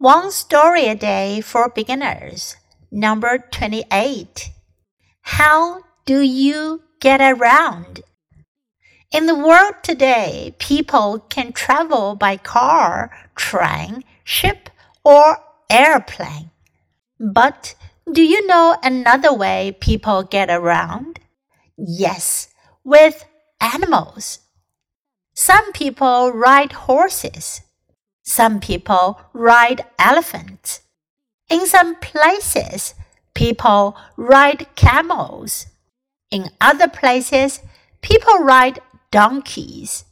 One Story a Day for Beginners, number 28. How do you get around? In the world today, people can travel by car, train, ship, or airplane. But do you know another way people get around? Yes, with animals. Some people ride horses. Some people ride elephants. In some places, people ride camels. In other places, people ride donkeys.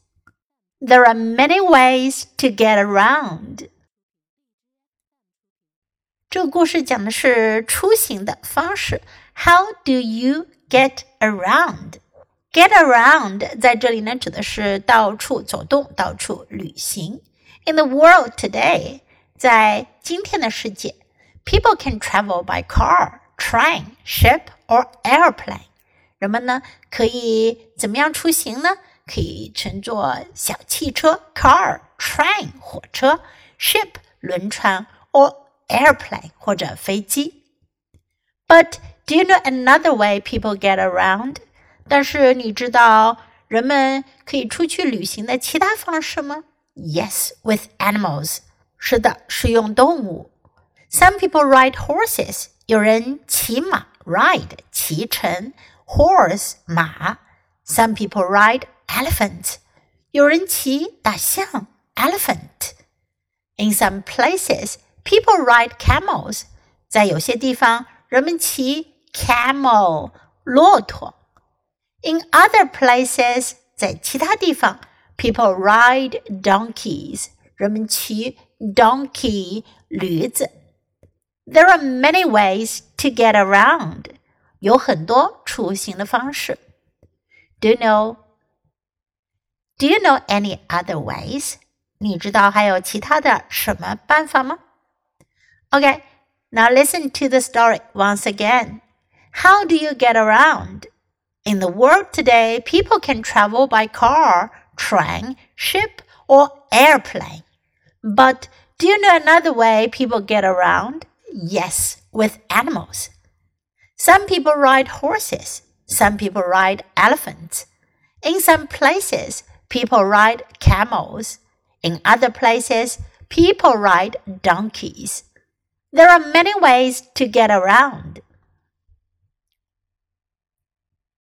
There are many ways to get around. 这个故事讲的是出行的方式。How do you get around? Get around 在这里呢，指的是到处走动、到处旅行。 In the world today，在今天的世界，people can travel by car, train, ship or airplane。人们呢可以怎么样出行呢？可以乘坐小汽车 car、train 火车、ship 轮船 or airplane 或者飞机。But do you know another way people get around？但是你知道人们可以出去旅行的其他方式吗 ？Yes, with animals. 是的，是用动物。Some people ride horses. 有人骑马，ride 骑乘，horse 马。Some people ride elephant. 有人骑大象，elephant. In some places, people ride camels. 在有些地方，人们骑 camel 骆驼。In other places，在其他地方。 People ride donkeys. 人们骑 donkey 驴子。There are many ways to get around. 有很多出行的方式。Do you know? Do you know any other ways? 你知道还有其他的什么办法吗？Okay, now listen to the story once again. How do you get around? In the world today, people can travel by car train, ship, or airplane. But do you know another way people get around? Yes, with animals. Some people ride horses, some people ride elephants. In some places, people ride camels. In other places, people ride donkeys. There are many ways to get around.